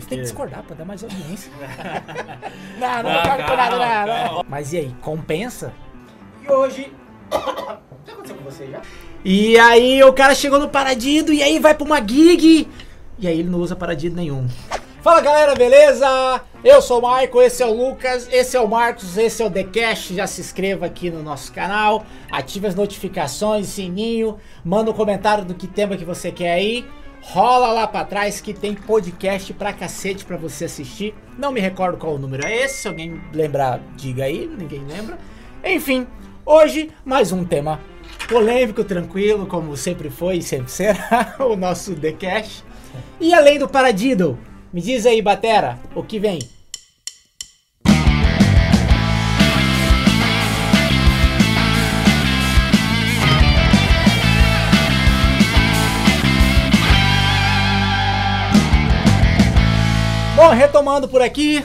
Você tem que discordar pra dar mais audiência. não, não, Não, não, calma, nada, calma. Mas e aí, compensa? E hoje. O que aconteceu com você já? E aí o cara chegou no Paradido e aí vai pra uma gig. E aí ele não usa Paradido nenhum. Fala galera, beleza? Eu sou o Maico, esse é o Lucas, esse é o Marcos, esse é o The Cash. Já se inscreva aqui no nosso canal, ative as notificações, sininho, manda um comentário do que tema que você quer aí. Rola lá pra trás que tem podcast pra cacete pra você assistir. Não me recordo qual o número é esse, se alguém lembrar, diga aí, ninguém lembra. Enfim, hoje mais um tema polêmico, tranquilo, como sempre foi e sempre será, o nosso The Cash. E além do Paradiddle, me diz aí, Batera, o que vem? Bom, retomando por aqui,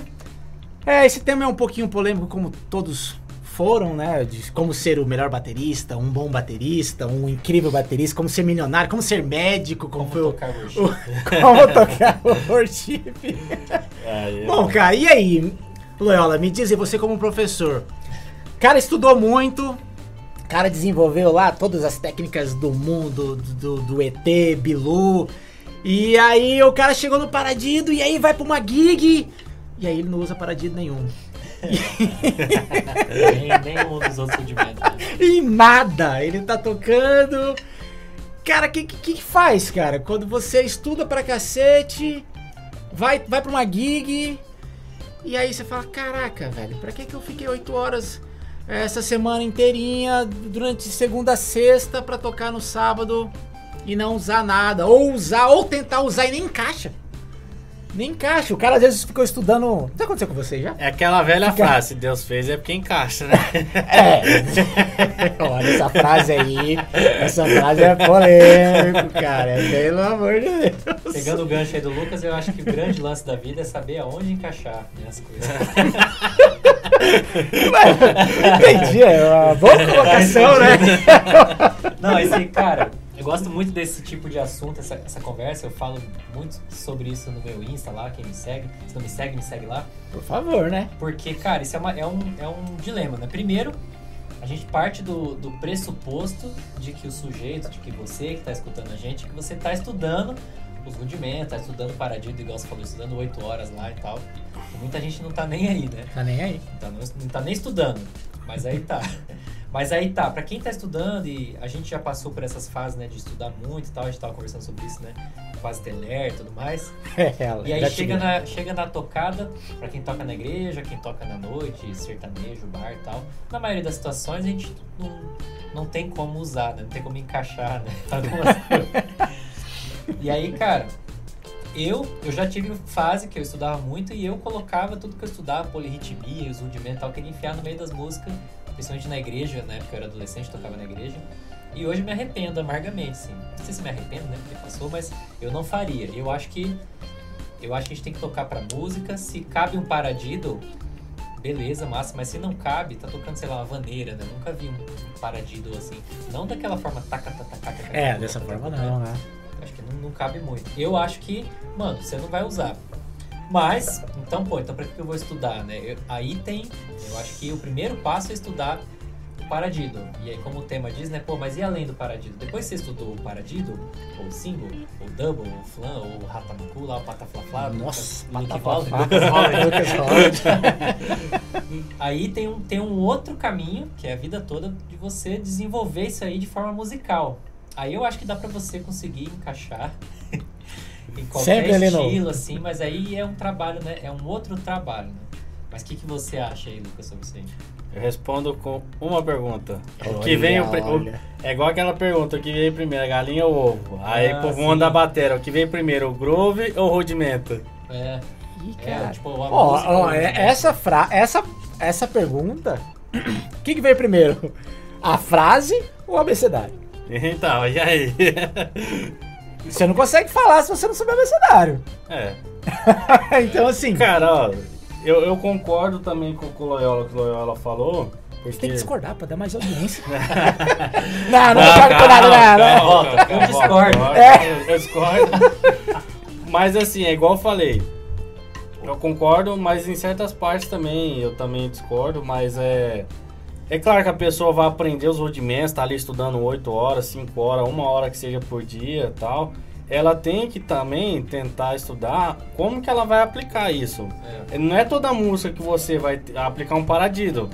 é, esse tema é um pouquinho polêmico, como todos foram, né? De como ser o melhor baterista, um bom baterista, um incrível baterista, como ser milionário, como ser médico, como, foi o- tocar worship. o, como tocar o worship. Aí, Bom, cara, e aí, Loyola, me diz você como professor, cara estudou muito, cara desenvolveu lá todas as técnicas do mundo, do, do ET, Bilu, e aí o cara chegou no Paradido e aí vai pra uma gig, e aí ele não usa Paradido nenhum. nem, nenhum dos outros rudimentos. Né? E nada, ele tá tocando. Cara, o que, que que faz, cara? Quando você estuda pra cacete, vai, vai pra uma gig, e aí você fala: Caraca, velho, pra que, que eu fiquei 8 horas eh, essa semana inteirinha, durante segunda a sexta, pra tocar no sábado e não usar nada? Ou usar, ou tentar usar e nem encaixa. Nem encaixa. O cara às vezes ficou estudando. Já aconteceu com você já? É aquela velha Fica- frase, se Deus fez é porque encaixa, né? É. Olha, essa frase aí. Essa frase é polêmico, cara. Pelo amor de Deus. Pegando o gancho aí do Lucas, eu acho que o grande lance da vida é saber aonde encaixar né, as coisas. Entendi, é uma boa colocação, né? Não, esse, cara, eu gosto muito desse tipo de assunto, essa, essa conversa. Eu falo muito sobre isso no meu Insta lá, quem me segue. Se não me segue, me segue lá. Por favor, né? Porque, cara, isso é, uma- é um, é um dilema, né? Primeiro, a gente parte do, do pressuposto de que o sujeito, de que você que está escutando a gente, que você está estudando os rudimentos, tá estudando paradido, igual você falou, estudando 8 horas lá e tal. E muita gente não tá nem aí, né? Tá nem aí. Tá, não, não tá nem estudando, mas aí tá. Mas aí tá, pra quem tá estudando, e a gente já passou por essas fases, né, de estudar muito e tal, a gente tava conversando sobre isso, né, fase teler e tudo mais. É, E aí chega tive. na, chega na tocada, pra quem toca na igreja, quem toca na noite, sertanejo, bar e tal. Na maioria das situações a gente não, não tem como usar, né? Não tem como encaixar, né? E aí, cara, eu, eu já tive fase que eu estudava muito e eu colocava tudo que eu estudava, polirritmia, os rudimentos e tal, queria enfiar no meio das músicas, principalmente na igreja, né? Porque eu era adolescente, tocava na igreja. E hoje me arrependo amargamente, sim. Não sei se me arrependo, né? Porque passou, mas eu não faria. Eu acho que eu acho que a gente tem que tocar pra música. Se cabe um paradido, beleza, massa. Mas se não cabe, tá tocando, sei lá, uma vaneira, né? Nunca vi um paradido assim. Não daquela forma taca, taca, taca, É, dessa forma não, né? Acho que não, não cabe muito. Eu acho que, mano, você não vai usar. Mas, então, pô, então pra que eu vou estudar, né? Eu- aí tem, eu acho que o primeiro passo é estudar o paradido. E aí, como o tema diz, né? Pô, mas e além do paradido? Depois que você estudou o paradido, ou o single, ou o double, ou o flan, ou o ratamacu lá, o pataflaflá, Nossa, Holland. Aí tem um, tem um outro caminho, que é a vida toda, de você desenvolver isso aí de forma musical. Aí eu acho que dá pra você conseguir encaixar em qualquer Sempre estilo, assim, mas aí é um trabalho, né? É um outro trabalho, né? Mas o que, que você acha aí, Lucas, sobre isso aí? Eu respondo com uma pergunta. o que Olha, vem o, o- olha. É igual aquela pergunta, o que veio primeiro, a galinha ou o ovo? Aí Ah, pro sim. mundo da bateria, o que veio primeiro, o groove ou o rudimento? É, Ih, é cara. tipo, uma Ó, música, ó, né? é- essa, fra essa, essa pergunta. O que, que veio primeiro? A frase ou o abecedário? Então, e aí? Você não consegue falar se você não souber abecedário. é. então, assim, Cara, ó, eu, eu concordo também com o que o Loyola, que o Loyola falou. Porque... tem que discordar pra dar mais audiência. não, não, Não, concordo com nada, não, não. eu discordo. É. Eu discordo. Mas assim, é igual eu falei. Eu concordo, mas em certas partes também eu também discordo, mas é. É claro que a pessoa vai aprender os rudimentos, tá ali estudando 8 horas, 5 horas, uma hora que seja por dia tal. Ela tem que também tentar estudar como que ela vai aplicar isso. É. Não é toda música que você vai aplicar um paradido.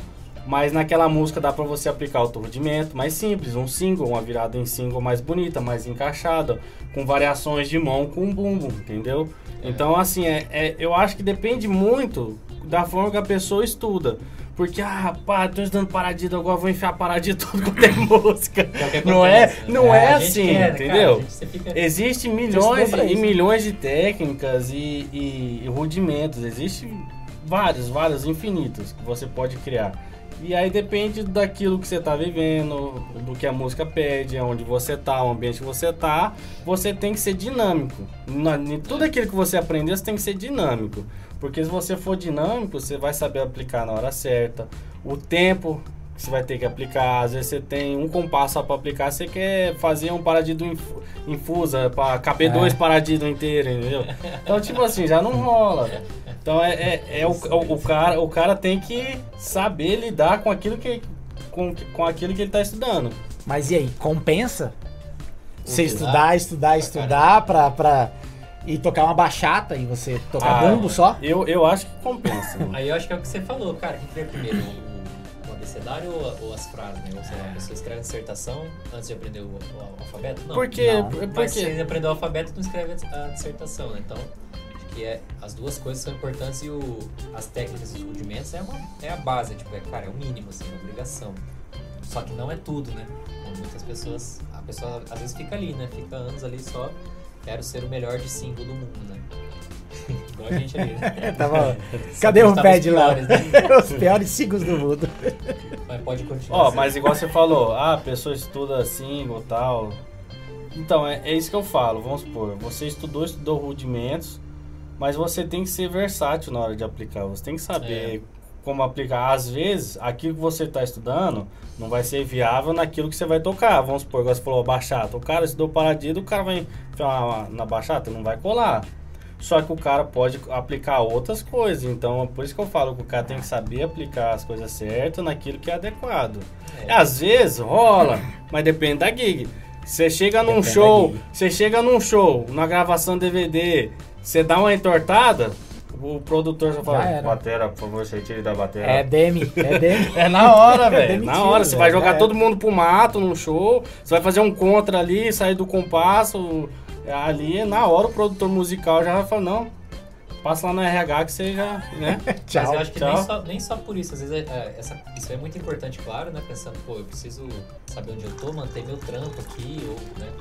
Mas naquela música dá para você aplicar outro rudimento mais simples, um single, uma virada em single mais bonita, mais encaixada, com variações de mão com bumbo, entendeu? É. Então, assim, é, é, eu acho que depende muito da forma que a pessoa estuda. Porque, ah, pá, tô estudando paradido, agora vou enfiar paradido tudo quanto é música. Não é, não é, é assim, quer, entendeu? Cara. Existem milhões e milhões de técnicas e, e, e rudimentos. Existem vários, vários, infinitos que você pode criar. E aí depende daquilo que você está vivendo, do que a música pede, onde você está, o ambiente que você está, você tem que ser dinâmico. Em tudo aquilo que você aprender, você tem que ser dinâmico. Porque se você for dinâmico, você vai saber aplicar na hora certa. O tempo que você vai ter que aplicar, às vezes você tem um compasso para aplicar, você quer fazer um paradido infusa para caber é. dois paradidos inteiros, entendeu? Então, tipo assim, já não rola. Então é, é, é o, o, o, cara, o cara tem que saber lidar com aquilo que, com, com aquilo que ele está estudando. Mas e aí, compensa? Você estudar, estudar, estudar pra, pra ir tocar uma bachata e você tocar ah, bumbo só? Eu, eu acho que compensa. aí eu acho que é o que você falou, cara. O que vem primeiro? O, o abecedário ou, ou, as frases, né? Ou sei lá, a pessoa escreve a dissertação antes de aprender o, o alfabeto? Não. Porque, não. porque... Mas se ele aprender o alfabeto, não escreve a dissertação, né? Então que é as duas coisas são importantes e o, as técnicas e os rudimentos é, uma, é a base, tipo, é, cara, é o mínimo, assim, é uma obrigação. Só que não é tudo, né? Muitas pessoas, a pessoa às vezes fica ali, né? Fica anos ali só, quero ser o melhor de single do mundo, né? Igual a gente ali, né? Tava... Cadê o pad lá? Né? Os piores singles do mundo. Mas pode continuar. Ó, oh, mas igual você falou, ah, a pessoa estuda single e tal. Então, é, é isso que eu falo, vamos supor, você estudou, estudou rudimentos, mas você tem que ser versátil na hora de aplicar. Você tem que saber é. Como aplicar. Às vezes, aquilo que você está estudando não vai ser viável naquilo que você vai tocar. Vamos supor, você falou bachata. O cara estudou paradido, o cara vai na bachata, não vai colar. Só que o cara pode aplicar outras coisas. Então, é por isso que eu falo que o cara tem que saber aplicar as coisas certas naquilo que é adequado. É. Às vezes rola, mas depende da gig. Você chega num depende show, você chega num show, na gravação DVD, você dá uma entortada, o produtor já fala, já batera, por favor, você tire da batera. É Demi, é Demi. é na hora, é velho. na hora. Você vai jogar todo mundo pro mato num show, você vai fazer um contra ali, sair do compasso. Ali, na hora, o produtor musical já vai falar, não, passa lá no RH que você já, né? tchau, Mas eu acho que nem só, nem só por isso. Às vezes é, é, essa, isso é muito importante, claro, né? Pensando, pô, eu preciso saber onde eu tô, manter meu trampo aqui, ou, né?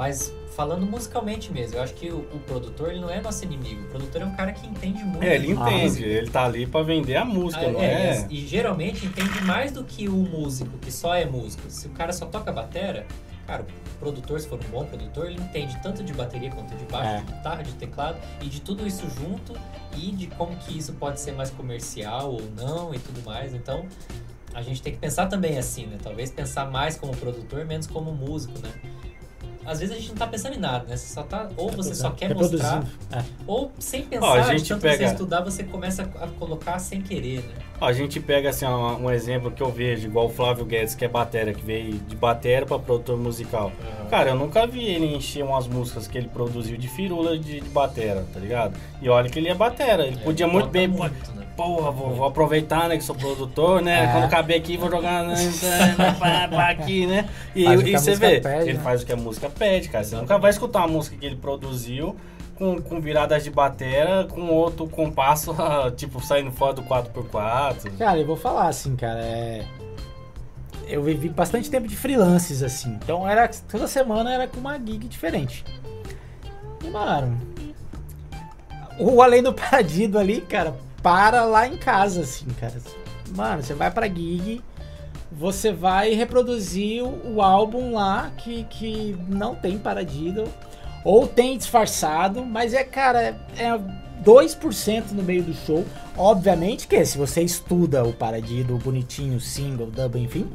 Mas falando musicalmente mesmo, eu acho que o, o, produtor ele não é nosso inimigo. O produtor é um cara que entende muito. É, ele entende, ele tá ali para vender a música, ah, não é? é? E, geralmente entende mais do que o músico, que só é músico. Se o cara só toca batera, cara, o produtor, se for um bom produtor, ele entende tanto de bateria quanto de baixo, é. de guitarra, de teclado e de tudo isso junto e de como que isso pode ser mais comercial ou não e tudo mais. Então, a gente tem que pensar também assim, né? Talvez pensar mais como produtor, menos como músico, né? Às vezes a gente não tá pensando em nada, né? Você só tá, ou você só quer mostrar, é. ou sem pensar, Ó, a gente tanto pega... você estudar, você começa a colocar sem querer, né? Ó, a gente pega assim um, um, exemplo que eu vejo, igual o Flávio Guedes, que é batera, que veio de batera para produtor musical. Uhum. Cara, eu nunca vi ele encher umas músicas que ele produziu de firula de, de batera, tá ligado? E olha que ele é batera, ele é, podia muito bem... Muito, né? Porra, vou, vou, aproveitar, né, que sou produtor, né? É. Quando caber aqui, vou jogar né, aqui, né? E, e você vê, pede, ele né? faz o que a música pede, cara. Você nunca vai escutar uma música que ele produziu com, com viradas de batera, com outro compasso, tipo, saindo fora do 4x4. Cara, eu vou falar assim, cara, é... Eu vivi bastante tempo de freelances, assim. Então, era toda semana era com uma gig diferente. E, mano... O Além do Paradido ali, cara, para lá em casa, assim, cara. Mano, você vai pra gig você vai reproduzir o, álbum lá que, que não tem paradido ou tem disfarçado, mas é, cara, é 2% no meio do show. Obviamente que se você estuda o paradido, bonitinho, single, double, enfim,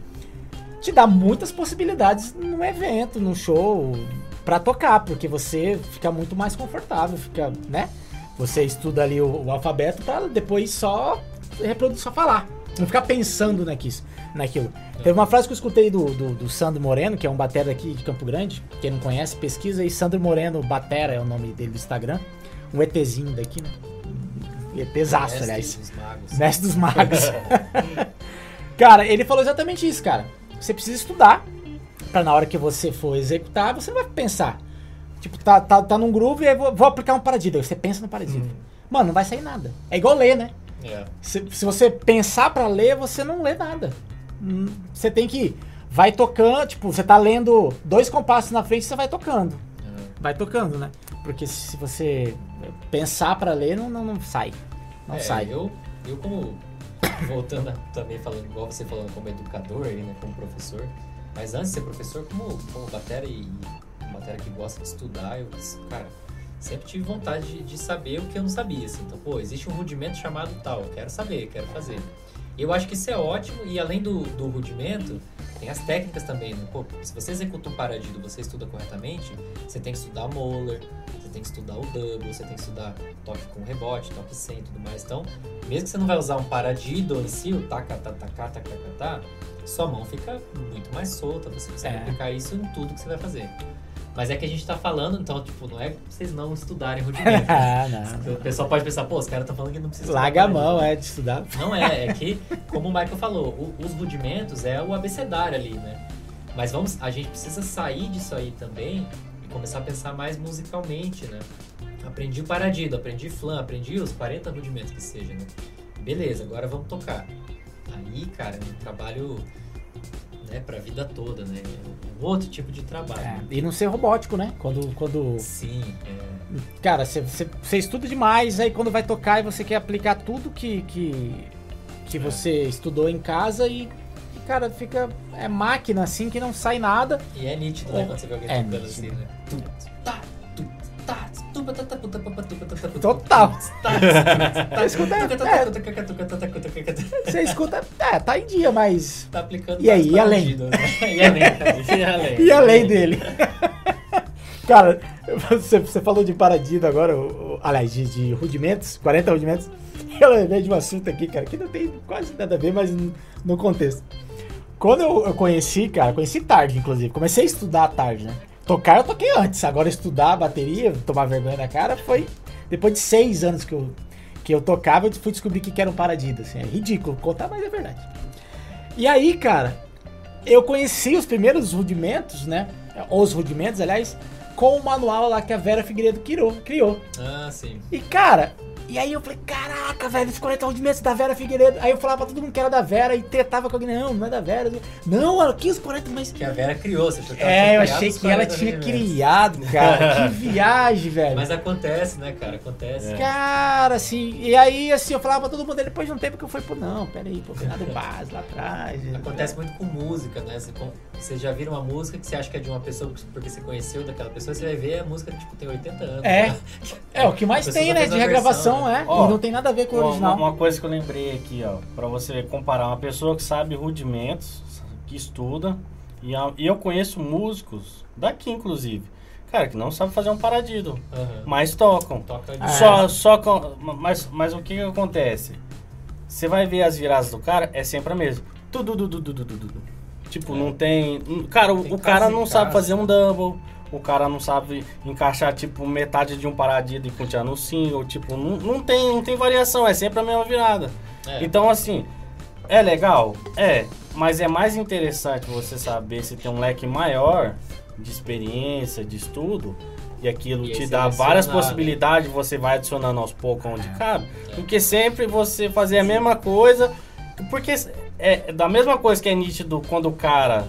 te dá muitas possibilidades no evento, no show, para tocar, porque você fica muito mais confortável, fica, né? Você estuda ali o, o alfabeto para depois só reproduzir, só falar. Não ficar pensando naquilo. naquilo. Teve uma frase que eu escutei do, do, do Sandro Moreno, que é um batera aqui de Campo Grande. Quem não conhece, pesquisa aí. Sandro Moreno Batera é o nome dele do Instagram. Um ETzinho daqui, né? ETzaço, aliás. Dos magos. Mestre dos magos. cara, ele falou exatamente isso, cara. Você precisa estudar pra na hora que você for executar, você não vai pensar. Tipo, tá, tá, tá num groove e aí vou, vou aplicar um paradida. Aí Você pensa no paradida. Uhum. Mano, não vai sair nada. É igual ler, né? É. Se, se você pensar pra ler, você não lê nada. Hum, Você tem que. Vai tocando, tipo, você tá lendo dois compassos na frente, você vai tocando. é. Vai tocando, né? Porque se você pensar pra ler, não, não, não sai. Não É, sai. Eu, eu como. Voltando a- também falando, igual você falando como educador né? Como professor. Mas antes de ser professor, como, como batera e batera que gosta de estudar, eu, cara, sempre tive vontade de, de saber o que eu não sabia. Assim. Então, pô, existe um rudimento chamado tal, eu quero saber, quero fazer. Eu acho que isso é ótimo, e além do, do rudimento, tem as técnicas também. Né? Pô, se você executa um paradido você estuda corretamente, você tem que estudar Moller, você tem que estudar o double, você tem que estudar toque com rebote, toque sem e tudo mais. Então, mesmo que você não vai usar um paradido em si, o taca, taca, taca, taca, taca, sua mão fica muito mais solta, você consegue É. aplicar isso em tudo que você vai fazer. Mas é que a gente tá falando, então, tipo, não é pra vocês não estudarem rudimento. ah, não. O pessoal pode pensar, pô, os caras estão falando que não precisa Larga a mão, é, de estudar. Não é, é que, como o Michael falou, o- os rudimentos é o abecedário ali, né? Mas vamos, a gente precisa sair disso aí também e começar a pensar mais musicalmente, né? Aprendi o paradido, aprendi flan, aprendi os 40 rudimentos que seja, né? Beleza, agora vamos tocar. Aí, cara, é um trabalho, né, pra vida toda, né? É um outro tipo de trabalho. É, e não ser robótico, né? Quando, quando Sim, é, cara, você, estuda demais, aí quando vai tocar e você quer aplicar tudo que, que, que É. você estudou em casa e, e, cara, fica. É máquina assim que não sai nada. E é nítido, né? Quando você vê alguém É tocando assim, né? Total. tá, Você escuta, é, você escuta, é, tá em dia, mas. Tá aplicando E aí, e além? né? E além? E além? Dele? Cara, você, você falou de paradido agora, o- o- aliás, de, de rudimentos, 40 rudimentos. Eu lembrei de um assunto aqui, cara, que não tem quase nada a ver, mas no, no contexto. Quando eu, eu conheci, cara, conheci tarde, inclusive, comecei a estudar tarde, né? Tocar eu toquei antes, agora estudar bateria, tomar vergonha na cara, foi depois de seis anos que eu, que eu tocava, eu fui descobrir que que era um paradido, assim, é ridículo contar, mas é verdade. E aí, cara, eu conheci os primeiros rudimentos, né? Os rudimentos, aliás, com o manual lá que a Vera Figueiredo criou. criou. Ah, sim. E, cara, e aí eu falei, caraca, velho, esses 40 rudimentos da Vera Figueiredo. Aí eu falava pra todo mundo que era da Vera e tretava com alguém, não, não é da Vera. Não, aqui os 40, mas... Que a Vera criou, você achou que É, eu achei que ela 40 tinha criado, cara. que viagem, velho. Mas acontece, né, cara? Acontece. É. Cara, assim, e aí, assim, eu falava pra todo mundo, depois de um tempo que eu fui, pô, não, peraí, pô, nada base lá atrás. Acontece muito com música, né? Você, você já vira uma música que você acha que é de uma pessoa porque você conheceu daquela pessoa, você vai ver a música, tipo, tem 80 anos. É. né? É, o que mais tem, né, de regravação, né? é, Ó, e não tem nada a ver com o original. uma coisa que eu lembrei aqui, ó, pra você comparar uma pessoa que sabe rudimentos, que estuda, e, a- e eu conheço músicos, daqui inclusive, cara, que não sabem fazer um paradido, Aham. mas tocam. Toca de... Ah. Só, só com, mas, mas o que que acontece? Você vai ver as viradas do cara, é sempre a mesma. Tudo, tudo, tudo, tudo, tudo. Tipo, É. não tem. Cara, o, Tem o cara não sabe fazer um double. O cara não sabe encaixar, tipo, metade de um paradido e continuar no single. Tipo, não, não, tem, não tem variação, é sempre a mesma virada. É. Então, assim, é legal? É. Mas é mais interessante você saber se tem um leque maior de experiência, de estudo, e aquilo E te dá várias né? possibilidades, você vai adicionando aos poucos onde cabe, É. do que sempre você fazer a mesma coisa. Porque é da mesma coisa que é nítido quando o cara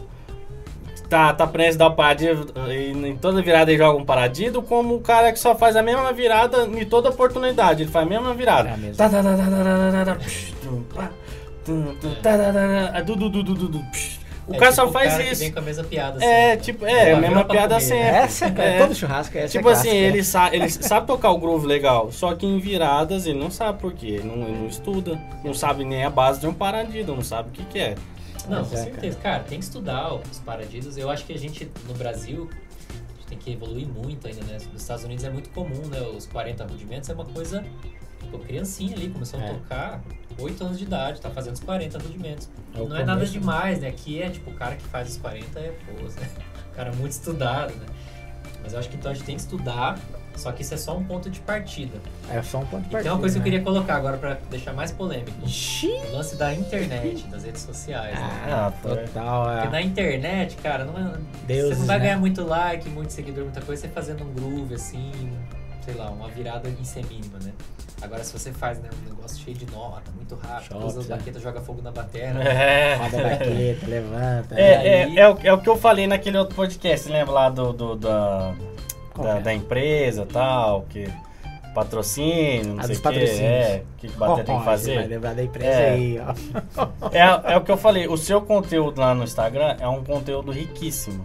tá, tá preso dar paradido e em toda virada ele joga um paradido, como o cara que só faz a mesma virada em toda oportunidade, ele faz a mesma virada. É a. Tá, tá, tá, tá, tá, tá, tá, tá, tá, tá, tá, tá, psh. O É cara tipo só faz isso. vem com a mesma piada É, sempre. tipo, é, a mesma piada sempre. Essa, É. todo churrasco, essa Tipo é assim, ele, sa ele sabe tocar o groove legal, só que em viradas ele não sabe por quê. Ele não, ele não estuda, não sabe nem a base de um paradido, não sabe o que, que é. Não, Mas com é, certeza. Cara. tem que estudar os paradidos. Eu acho que a gente, no Brasil, tem que evoluir muito ainda, né? Nos Estados Unidos é muito comum, né? Os 40 rudimentos é uma coisa. Tipo, criancinha ali, começou É. a tocar 8 anos de idade, tá fazendo os 40 rudimentos. É não é nada começo. demais, né? Aqui é tipo, o cara que faz os 40 é, pô, né? o cara muito estudado, né? Mas eu acho que então a gente tem que estudar, só que isso é só um ponto de partida. É só um ponto de E partida. tem uma coisa que eu né? queria colocar agora pra deixar mais polêmico. Xiii. O lance da internet, das redes sociais, né? Ah, foi. total. Porque É. na internet, cara, não é, Deuses, você não vai né? ganhar muito like, muito seguidor, muita coisa, você fazendo um groove assim, sei lá, uma virada em ser mínima, né? Agora se você faz né, um negócio cheio de nota, muito rápido, Shots, usa as né? baquetas, joga fogo na batera. É. Roda a baqueta, levanta. É, é, aí- é, o, é o que eu falei naquele outro podcast, lembra lá do, do- da, da, é? da empresa tal, que patrocínio, não Ah, sei o que, é, o que Bater tem Ó, que Você vai fazer. lembrar da empresa É. aí, ó. É, é o que eu falei, o seu conteúdo lá no Instagram é um conteúdo riquíssimo.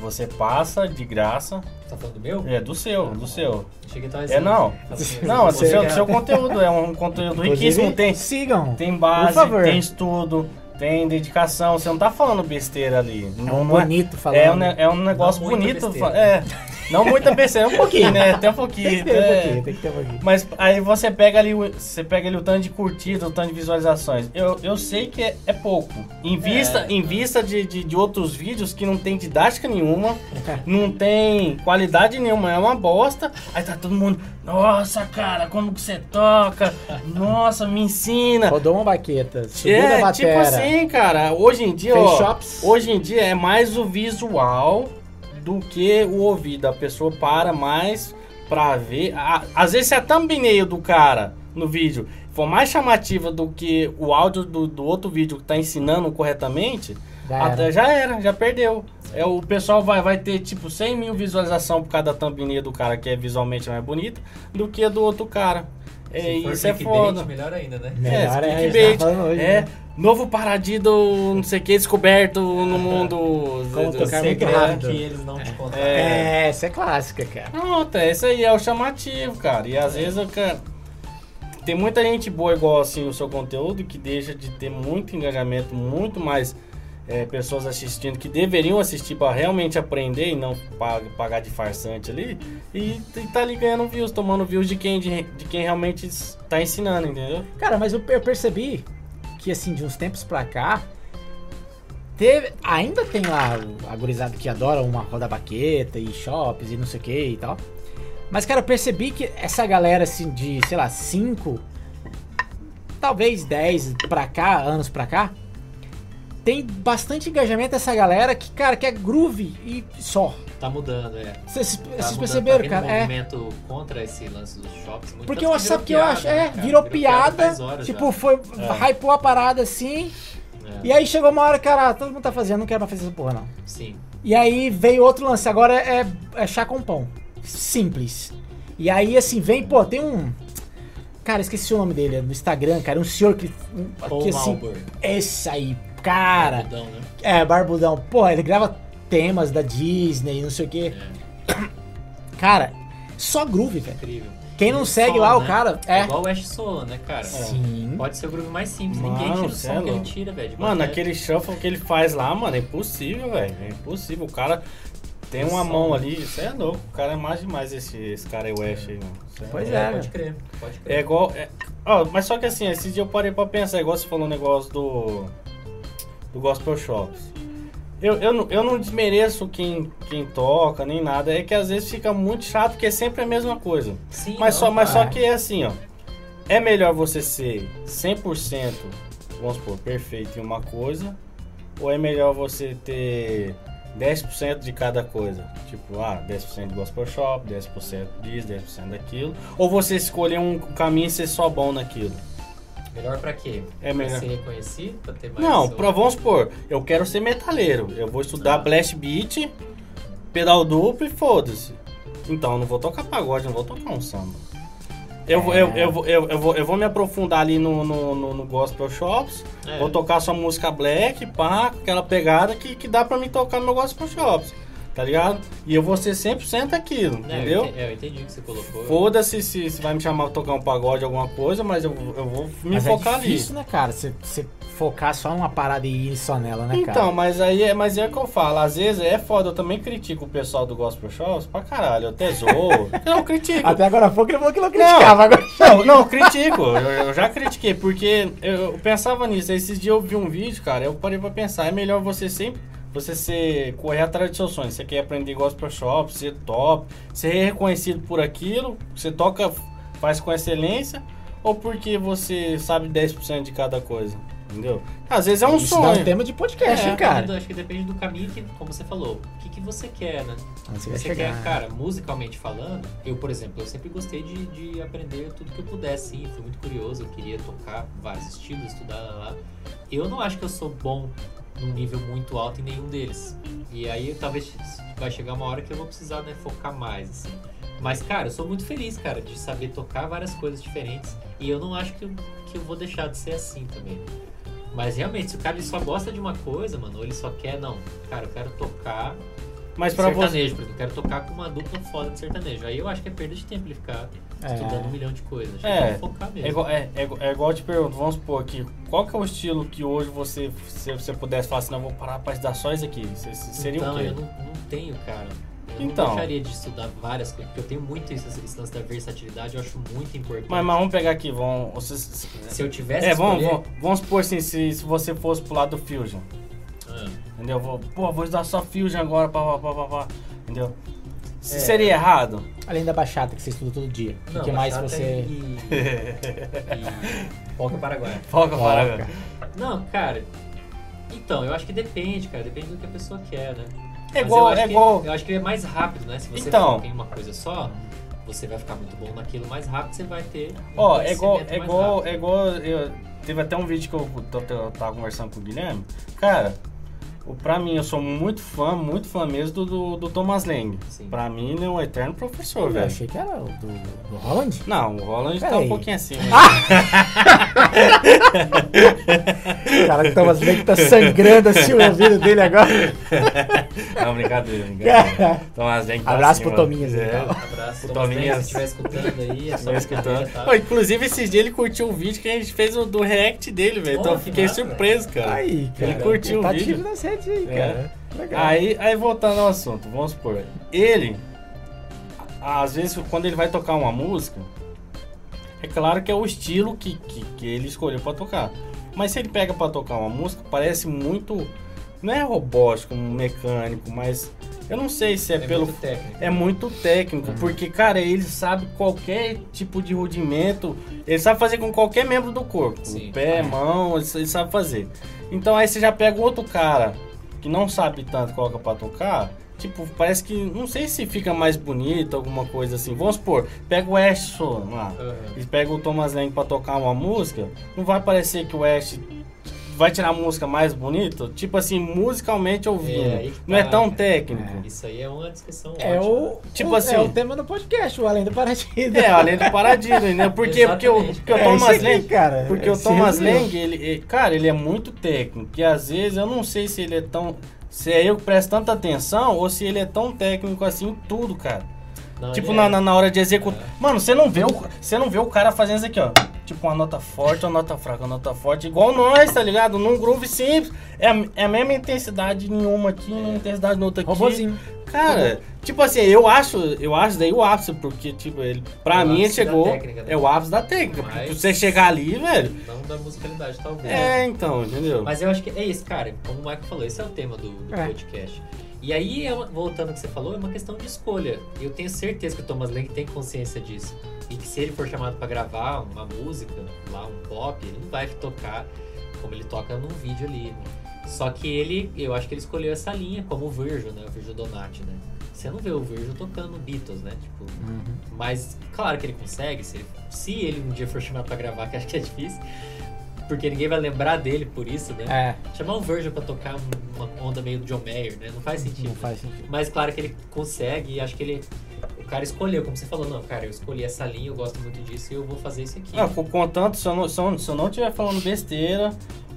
Você passa de graça, Tá falando do meu? é do seu, do seu. Cheguei tão É, não. Não, o seu, seu conteúdo é um conteúdo riquíssimo, tem, Sigam. tem Por base, favor. tem estudo, tem dedicação, você não tá falando besteira ali. É Não, um não é- bonito falando. É um, ne- é um negócio Não muita bonito. É. Não muita besteira, um pouquinho, né? Até um pouquinho. Tem que ter um é. pouquinho, tem que ter um pouquinho. Mas aí você pega ali, o- você pega ali o tanto de curtidas, o tanto de visualizações. Eu, eu sei que é, é pouco. Em vista, É. em vista de, de, de outros vídeos que não tem didática nenhuma, não tem qualidade nenhuma, é uma bosta. Aí tá todo mundo, nossa cara, como que você toca? Nossa, me ensina. Rodou uma baqueta, subiu É, da tipo batera. Assim, cara, hoje em dia, ó, shops. hoje em dia é mais o visual do que o ouvido. A pessoa para mais pra ver. Às vezes se a thumbnail do cara no vídeo for mais chamativa do que o áudio do, do outro vídeo que tá ensinando corretamente, Já era. até já era, já perdeu. É, o pessoal vai, vai ter tipo 100 mil visualização por cada thumbnail do cara que é visualmente mais bonita do que do outro cara. É, isso é foda. melhor ainda, né? Melhor é, é, clickbait. tá hoje, é, né? novo paradido, não sei o que, descoberto no mundo. Como do- tocar O muito segredo que eles não te contaram. É, essa é clássica, cara. Pronto, é isso aí, é o chamativo, cara. E às vezes, eu, cara, tem muita gente boa igual assim o seu conteúdo que deixa de ter muito engajamento, muito mais é, pessoas assistindo que deveriam assistir para realmente aprender e não pa- pagar de farsante ali. E, e tá ali ganhando views, tomando views de quem, de, de quem realmente está ensinando, entendeu? Cara, mas eu, eu percebi que, assim, de uns tempos pra cá, teve, ainda tem lá a gurizada que adora uma roda baqueta e shops e não sei o que e tal. Mas, cara, eu percebi que essa galera, assim, de, sei lá, 5, talvez 10 pra cá, anos pra cá, tem bastante engajamento essa galera que, cara, que é groove e só. Tá mudando, é. Vocês Tá perceberam, tá vindo cara? um É. movimento contra esse lance dos shops. muito Porque eu que sabe virou que eu piada, acho, né, é, cara? virou piada, faz horas tipo, já. foi, É. hypou a parada assim, É, e aí chegou uma hora, cara, todo mundo tá fazendo, não quero mais fazer essa porra, não. Sim. E aí veio outro lance, agora é, é chá com pão. Simples. E aí, assim, vem, pô, tem um. Cara, esqueci o nome dele, no Instagram, cara, um senhor que. um- Paul que assim, esse aí, cara. Barbudão, né? É, Barbudão. Pô, ele grava temas da Disney, não sei o quê. Cara, só groove, velho. Incrível. Quem não E segue som, lá, o né? cara. É É. igual o Ash Solo, né, cara? Sim. Pode ser o groove mais simples. Mano, Ninguém tira o som é que ele tira, velho. Mano, bater. aquele shuffle que ele faz lá, mano, é impossível, velho. É impossível. O cara tem uma mão ali, isso é louco. O cara é mais demais esse, esse cara aí, o Ash aí, mano. Cê Pois louco. é. Pode crer, pode crer. É igual. é- ó, mas só que assim, esse dia eu parei pra pensar, igual você falou o negócio do. Do Gospel Shops. Eu, eu, não- eu não desmereço quem, quem toca, nem nada. É que às vezes fica muito chato, porque é sempre a mesma coisa. Sim, Mas, não, só, mas só que é assim, ó. É melhor você ser 100%, vamos supor, perfeito em uma coisa, ou é melhor você ter 10% de cada coisa? Tipo, ah, 10% de gospel shop, 10% disso, 10% daquilo. Ou você escolher um caminho e ser só bom naquilo? Melhor pra quê? É melhor. Pra ser reconhecido? Pra ter mais... Não, pra, vamos supor, eu quero ser metaleiro. Eu vou estudar Ah. blast beat, pedal duplo e foda-se. Então, eu não vou tocar pagode, não vou tocar um samba. Eu, vou- eu, eu, eu, eu, vou, eu vou me aprofundar ali no, no, no, no Gospel Shops, É. vou tocar sua música black, pá, aquela pegada que, que dá pra mim tocar no meu Gospel Shops, tá ligado? E eu vou ser 100% aquilo, É, eu entendeu? ente- É, eu entendi o que você colocou. Foda-se se, se vai me chamar pra tocar um pagode, alguma coisa, mas eu, eu vou me Mas focar é ali. difícil, né, cara? Você, você focar só uma parada e ir só nela, né, cara? Então, mas aí é, mas é o que eu falo. Às vezes é foda, eu também critico o pessoal do Gospel Shows pra caralho. Eu até zoo. não, eu critico. Até agora pouco ele falou que não criticava. Não, agora... não, não, eu critico. Eu, eu já critiquei, porque eu, eu pensava nisso. Esses dias eu vi um vídeo, cara, eu parei pra pensar. É melhor você sempre você ser, correr atrás dos seus sonhos. Você quer aprender gospel shop, ser top, ser reconhecido por aquilo, você toca, faz com excelência, ou porque você sabe 10% de cada coisa? Entendeu? Às vezes é um Isso sonho. dá um tema de podcast, É, hein, cara? eu acho que depende do caminho que, como você falou, o que, que você quer, né? Onde você você chegar. quer, cara, musicalmente falando, eu, por exemplo, eu sempre gostei de, de aprender tudo que eu pudesse, sim, fui muito curioso, eu queria tocar vários estilos, estudar lá, lá. Eu não acho que eu sou bom num nível muito alto em nenhum deles. E aí talvez vai chegar uma hora que eu vou precisar, né, focar mais, assim. Mas, cara, eu sou muito feliz, cara, de saber tocar várias coisas diferentes. E eu não acho que eu, que eu vou deixar de ser assim também. Mas realmente, se o cara ele só gosta de uma coisa, mano, ou ele só quer, não, cara, eu quero tocar Mas pra você. sertanejo, por exemplo, eu quero tocar com uma dupla foda de sertanejo. Aí eu acho que é perda de tempo ele ficar É. estudando um milhão de coisas. É, focar mesmo. É igual, é, é, igual- é igual eu te pergunto, vamos supor aqui, qual que é o estilo que hoje você, se você pudesse falar assim, não, vou parar pra estudar só isso aqui, seria então, o quê? eu não, não tenho, cara. Eu Então. não gostaria de estudar várias coisas, porque eu tenho muito isso, esse lance da versatilidade, eu acho muito importante. Mas, mas vamos pegar aqui, vamos... Vocês, Se eu tivesse é, vamos, escolher- vamos, vamos supor assim, se, se você fosse pro lado do Fusion, Ah, entendeu? Vou, pô, vou estudar só Fusion agora, pá, pá, pá, pá, pá, entendeu? Se É. Seria errado? Além da bachata que você estuda todo dia. O que mais você. E, e. Foca, para. Foca. Não, cara. Então, eu acho que depende, cara. Depende do que a pessoa quer, né? É Mas igual, eu acho é que- igual... Eu acho que é mais rápido, né? Se você Então. foca em uma coisa só, você vai ficar muito bom naquilo mais rápido, você vai ter. um Ó, é igual, conhecimento é igual, rápido. é igual, eu, teve até um vídeo que eu, t- eu tava conversando com o Guilherme, cara, pra mim, eu sou muito fã, muito fã mesmo do, do, do Thomas Lang. Sim. Pra mim, ele é um eterno professor, Eu velho. achei que era o do, do Holland. Não, o Roland tá Peraí. um pouquinho acima. O cara que Thomas Blake tá sangrando assim o ouvido dele agora. Não, brincadeira, brincadeira. Thomas Lang tá Abraço acima. pro Tominhas, É. então. Abraço, O Thomas Lang, Tominhas. se estiver escutando aí, é só Tô escutando. tá? Inclusive, esses dias ele curtiu o vídeo que a gente fez o, do react dele, velho. Então eu que fiquei massa, surpreso, cara. Aí, cara. Ele curtiu o tá vídeo. ativo nas redes aí, É. cara. Legal. Aí, aí voltando ao assunto, vamos supor, ele, às vezes, quando ele vai tocar uma música, é claro que é o estilo que, que, que ele escolheu pra tocar. Mas se ele pega pra tocar uma música, parece muito. Não é robótico, mecânico, mas eu não sei se é, É pelo. muito técnico. É muito técnico, Uhum. porque, cara, ele sabe qualquer tipo de rudimento, ele sabe fazer com qualquer membro do corpo. Sim. Pé, É. mão, ele sabe fazer. Então aí você já pega outro cara que não sabe tanto coloca pra tocar, tipo, parece que, não sei se fica mais bonito, alguma coisa assim. Vamos supor, pega o Ash lá, Aham. e pega o Thomas Lang pra tocar uma música, não vai parecer que o Ash vai tirar a música mais bonita? Tipo assim, musicalmente ouvindo. É, aí que não é tá, tão técnico. Isso aí é uma discussão É ótima. o, Tipo o- assim- é o tema do podcast, o Além do Paratido. É, além do paradismo, né? Por quê? Porque o, Exatamente. porque o É Thomas aqui, Lang. cara. Porque É, o se Thomas. Lang, ele, ele- cara, ele é muito técnico. E às vezes eu não sei se ele é tão. Se é eu que presto tanta atenção ou se ele é tão técnico assim em tudo, cara. Não, tipo, na, é- na, na hora de executar. É. Mano, você não vê o. Você não vê o cara fazendo isso aqui, ó. Tipo, uma nota forte, uma nota fraca, uma nota forte. Igual nós, tá ligado? Num groove simples. É, a- é a mesma intensidade em uma aqui, uma intensidade na outra aqui. Robozinho. Cara, tipo assim, eu acho, eu acho daí o ápice, porque, tipo, ele, pra É o mim ele chegou. técnica, né? é o ápice da técnica. Porque Mas- você chegar ali, velho. Não da musicalidade, talvez. É, então, entendeu? Mas eu acho que é isso, cara. Como o Michael falou, esse é o tema do, do É. podcast. E aí, é voltando ao que você falou, é uma questão de escolha. E eu tenho certeza que o Thomas Lang tem consciência disso. E que se ele for chamado pra gravar uma música, lá um pop, ele não vai tocar como ele toca num vídeo ali. né? Só que ele, eu acho que ele escolheu essa linha, como o Virgil, né? O Virgil Donati, né? Você não vê o Virgil tocando Beatles, né? Tipo, Uhum. mas, claro que ele consegue, se ele, se ele um dia for chamado pra gravar, que acho que é difícil, porque ninguém vai lembrar dele por isso, né? É, Chamar um Virgil pra tocar um- uma onda meio do John Mayer, né? Não faz sentido. não né? faz sentido. Mas claro que ele consegue e acho que ele. O cara escolheu, como você falou, não, cara, eu escolhi essa linha, eu gosto muito disso e eu vou fazer isso aqui. Ah, co- contanto, se eu, não, se, eu, se eu não estiver falando besteira,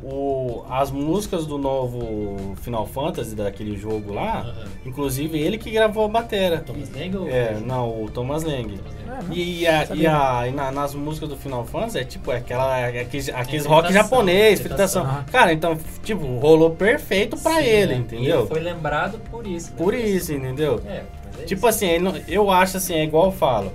o, as músicas do novo Final Fantasy, daquele jogo lá, Aham. inclusive ele que gravou a batera. Thomas Lang ou É, não, o Thomas Lang. Thomas Lang? E, e, a- e a- e na- nas músicas do Final Fantasy é tipo é aquela, é aqueles, aqueles É, rock fritação, japonês, fritação. Cara, então, tipo, rolou perfeito pra Sim, ele, né? entendeu? Ele foi lembrado por isso. né? Por isso, entendeu? É, mas é Tipo isso. assim, não- eu acho assim, é igual eu falo.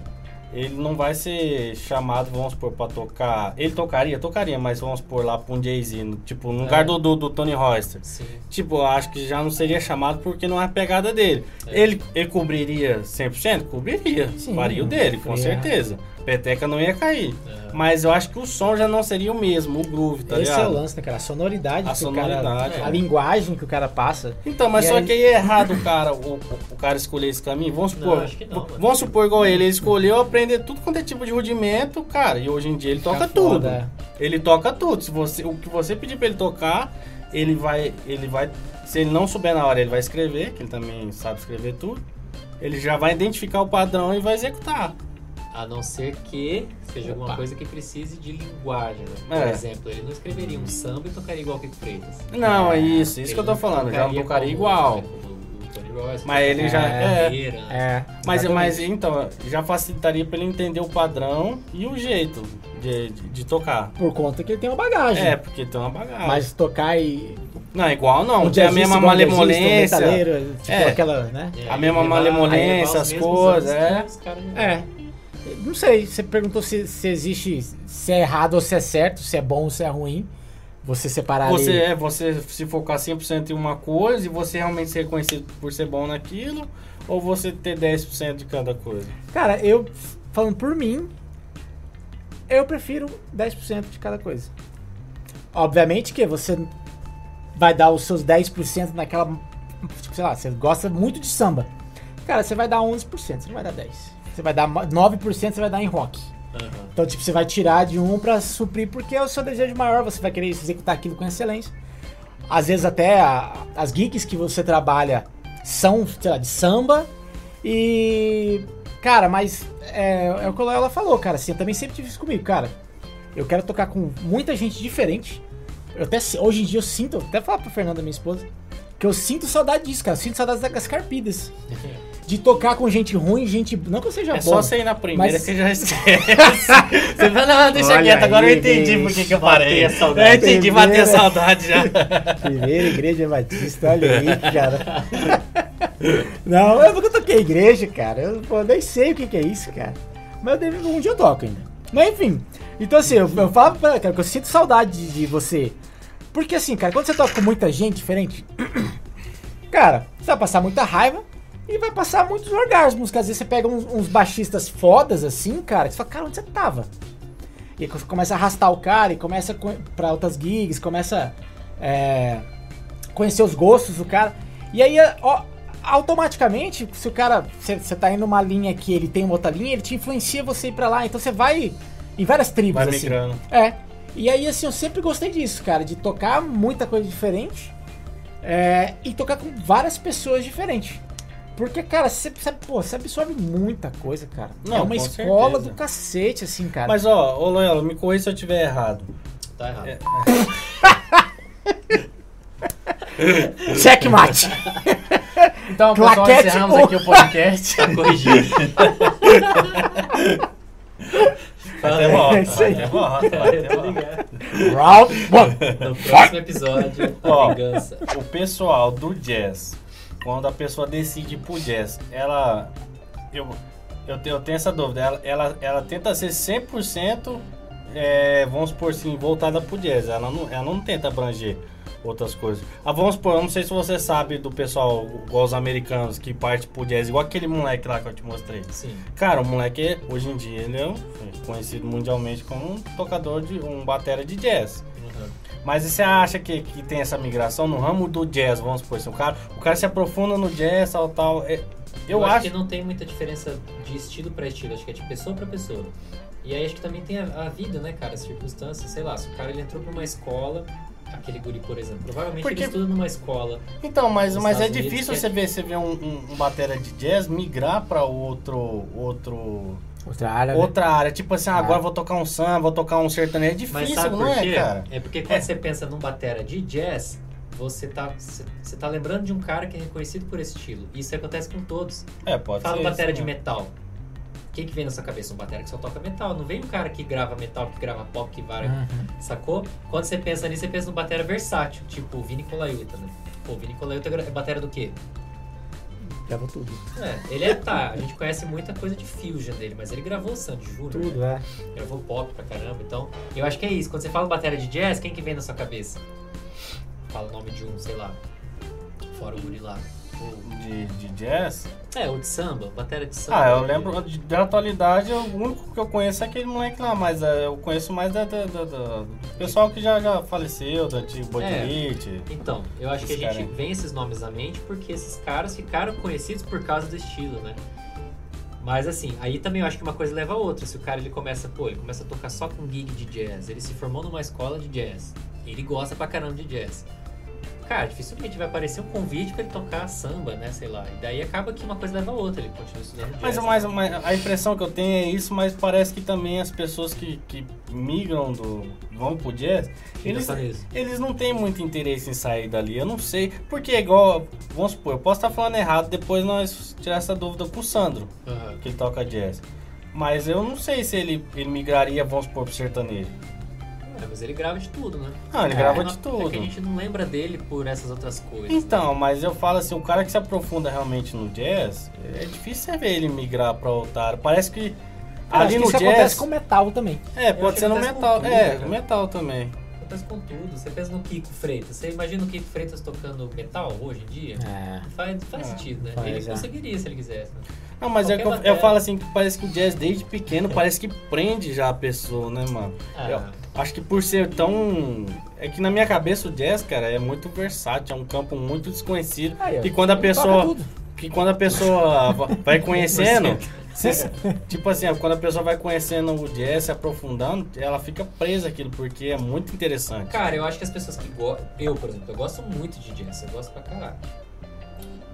Ele não vai ser chamado, vamos supor, pra tocar. Ele tocaria, tocaria, mas vamos supor lá pra um Jay-Z, tipo, no É. lugar do, do, do Tony Royster. Sim. Tipo, acho que já não seria chamado porque não é a pegada dele. É. Ele, ele cobriria 100%? Cobriria. Sim, faria o dele, com certeza. Peteca não ia cair. Aham. Mas eu acho que o som já não seria o mesmo, o groove, tá Esse é ligado? o lance, né, cara? A sonoridade A que o cara. sonoridade. A linguagem que o cara passa. Então, mas E só aí- que aí é errado o cara, o, o- o cara escolher esse caminho. Vamos Não, supor, acho que não, vamos supor igual ele, ele escolheu aprender tudo quanto é tipo de rudimento, cara, e hoje em dia ele toca Fica tudo. foda. Ele toca tudo. Se você, o que você pedir pra ele tocar, ele vai, ele vai, se ele não souber na hora, ele vai escrever, que ele também sabe escrever tudo. Ele já vai identificar o padrão e vai executar. A não ser que seja alguma Opa. coisa que precise de linguagem, né? Por É. exemplo, ele não escreveria um samba e tocaria igual o Kiko Freitas. Não, é isso, isso Ele que eu tô falando, já não tocaria como, igual. por exemplo, o Tony Royce, Mas ele já- é. Né? É. Mas, exatamente. mas então, já facilitaria pra ele entender o padrão e o jeito de, de, de tocar. Por conta que ele tem uma bagagem. É, porque tem uma bagagem. Mas tocar e. Não, igual não, um tem a mesma um malemolência. tipo É. aquela, né? É, A mesma malemolência, as coisas, que é. os caras- É. Não sei, você perguntou se, se existe, se é errado ou se é certo, se é bom ou se é ruim. Você separar Você ali. é, você se focar 100% em uma coisa e você realmente ser reconhecido por ser bom naquilo, ou você ter 10% de cada coisa? Cara, eu, falando por mim, eu prefiro 10% de cada coisa. Obviamente que você vai dar os seus 10% naquela. Tipo, sei lá, você gosta muito de samba. Cara, você vai dar 11%, você não vai dar 10%. Você vai dar 9%, você vai dar em rock. Aham. Então, tipo, você vai tirar de um pra suprir, porque é o seu desejo maior, você vai querer executar aquilo com excelência. Às vezes até a- as gigs que você trabalha são, sei lá, de samba. E. Cara, mas é, é o que ela falou, cara. Assim, eu também sempre tive isso comigo, cara. Eu quero tocar com muita gente diferente. Eu até, hoje em dia eu sinto, até falar pra Fernanda, minha esposa, que eu sinto saudade disso, cara. Eu sinto saudade das carpidas. De tocar com gente ruim, gente. Não que eu seja É bom. só você ir na primeira Mas- que você já esquece. você fala, não, deixa Olha quieto, agora eu aí, entendi bicho. por que eu Batei parei. a saudade. Eu entendi, batei a Primeira. saudade já. Primeira igreja batista, olha aí, cara. Não, eu nunca toquei igreja, cara. Eu pô, nem sei o que, que é isso, cara. Mas eu devo, um dia eu toco ainda. Mas enfim. Então assim, eu, eu falo pra ela, cara, que eu sinto saudade de, de você. Porque assim, cara, quando você toca com muita gente diferente, cara, você vai passar muita raiva e vai passar muitos orgasmos. Que às vezes você pega uns, uns baixistas fodas assim, cara, que você fala, cara, onde você tava? E começa a arrastar o cara e começa co- pra outras gigs, começa é, conhecer os gostos do cara. E aí, ó, automaticamente, se o cara, você tá indo numa linha que ele tem uma outra linha, ele te influencia você ir pra lá. Então você vai em várias tribos, Vai assim. migrando. É. E aí, assim, eu sempre gostei disso, cara, de tocar muita coisa diferente é, e tocar com várias pessoas diferentes. Porque, cara, você, pô, você absorve muita coisa, cara. Não, é uma escola certeza. do cacete, assim, cara. Mas ó, ô Loyola, me corrija se eu estiver errado. Tá errado. É. Checkmate! Então, pessoal, Claquete encerramos ou- aqui o podcast. Tá corrigido. Até volta. É isso aí. Até volta. Round one. No próximo episódio, Ó. vingança. O pessoal do jazz, quando a pessoa decide ir pro jazz, ela. Eu, eu, eu tenho essa dúvida. Ela, ela, ela tenta ser 100%, é, vamos supor assim, voltada pro jazz. Ela não, ela não tenta abranger outras coisas. Ah, vamos supor, eu não sei se você sabe do pessoal, igual os americanos, que parte pro jazz, igual aquele moleque lá que eu te mostrei. Sim. Cara, o moleque, hoje em dia, ele é um- conhecido mundialmente como um tocador de. um batera de jazz. Uhum. Mas e você acha que, que tem essa migração no ramo do jazz, vamos supor, assim, o cara, o cara se aprofunda no jazz, tal, tal. é- eu, acho. que não tem muita diferença de estilo pra estilo, acho que é de pessoa pra pessoa. E aí acho que também tem a, a vida, né, cara, as circunstâncias, sei lá, se o cara ele entrou pra uma escola, aquele guri, por exemplo, provavelmente Porque- ele estuda numa escola. Então, mas, mas é Unidos, difícil que é- você ver, você ver um, um, um batera de jazz migrar pra outro, outro Outra área. né? outra área. Tipo assim, ah, agora eu vou tocar um samba, vou tocar um sertanejo. É difícil, Mas sabe não por é, quê? cara? É porque quando você pensa num batera de jazz, você tá, você, tá lembrando de um cara que é reconhecido por esse estilo. Isso acontece com todos. É, pode Fala ser. um batera isso, de né? metal. O que, que vem na sua cabeça? Um batera que só toca metal. Não vem um cara que grava metal, que grava pop, que vara. Uhum. Sacou? Quando você pensa nisso, você pensa num batera versátil, tipo o Vini Colaiuta, né? Pô, o Vini Colaiuta é batera do quê? Gravou tudo. É, ele é, tá, a gente conhece muita coisa de fusion dele, mas ele gravou o Sandy Júnior. Tudo, né? é. Gravou pop pra caramba, então eu acho que é isso. Quando você fala bateria de jazz, quem que vem na sua cabeça? Fala o nome de um, sei lá, fora o Guri lá. De, de jazz? É, o de samba, bateria de samba. Ah, eu lembro de- da atualidade, o único que eu conheço é aquele moleque lá, mas é, eu conheço mais da, da- da- do pessoal que já, já faleceu, da antigo Botelite. Então, eu acho que a gente caras aí. vem esses nomes à mente porque esses caras ficaram conhecidos por causa do estilo, né? Mas assim, aí também eu acho que uma coisa leva a outra. Se o cara ele começa, pô, ele começa a tocar só com gig de jazz, ele se formou numa escola de jazz, ele gosta pra caramba de jazz. Cara, dificilmente vai aparecer um convite pra ele tocar samba, né? Sei lá. E daí acaba que uma coisa leva a outra, ele continua estudando jazz. Mas, mas, mas a impressão que eu tenho é isso, mas parece que também as pessoas que, que migram do. vão pro jazz, eles, eles não têm muito interesse em sair dali. Eu não sei. Porque é igual. Vamos supor, eu posso estar falando errado, depois nós tirar essa dúvida com o Sandro, Aham. que ele toca jazz. Mas eu não sei se ele, ele migraria, vamos supor, pro sertanejo. É, mas ele grava de tudo, né? Ah, ele É, grava Não- de É tudo. que a gente não lembra dele por essas outras coisas. Então, mas eu falo assim, o cara que se aprofunda realmente no jazz, é difícil você ver ele migrar pra outra. Parece que Cara, ali acho que no isso jazz. acontece com metal também. É, Eu pode ser no metal. tudo, é, cara. metal também. Acontece com tudo. Você pensa no Kiko Freitas. Você imagina o Kiko Freitas tocando metal hoje em dia? É. Não faz, faz É, sentido, né? faz, ele é. conseguiria se ele quisesse. Né? Não, mas é que eu, eu falo assim que parece que o jazz desde pequeno parece que prende já a pessoa, né, mano? Ah, Eu acho que por ser tão. É que na minha cabeça o jazz, cara, é muito versátil, é um campo muito desconhecido. Aí, ó. E quando a pessoa. tudo. Que quando a pessoa va- vai conhecendo. se- tipo assim, quando a pessoa vai conhecendo o jazz, se aprofundando, ela fica presa aquilo, porque é muito interessante. Cara, eu acho que as pessoas que gostam. Eu, por exemplo, eu gosto muito de jazz. Eu gosto pra caralho.